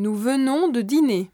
Nous venons de dîner.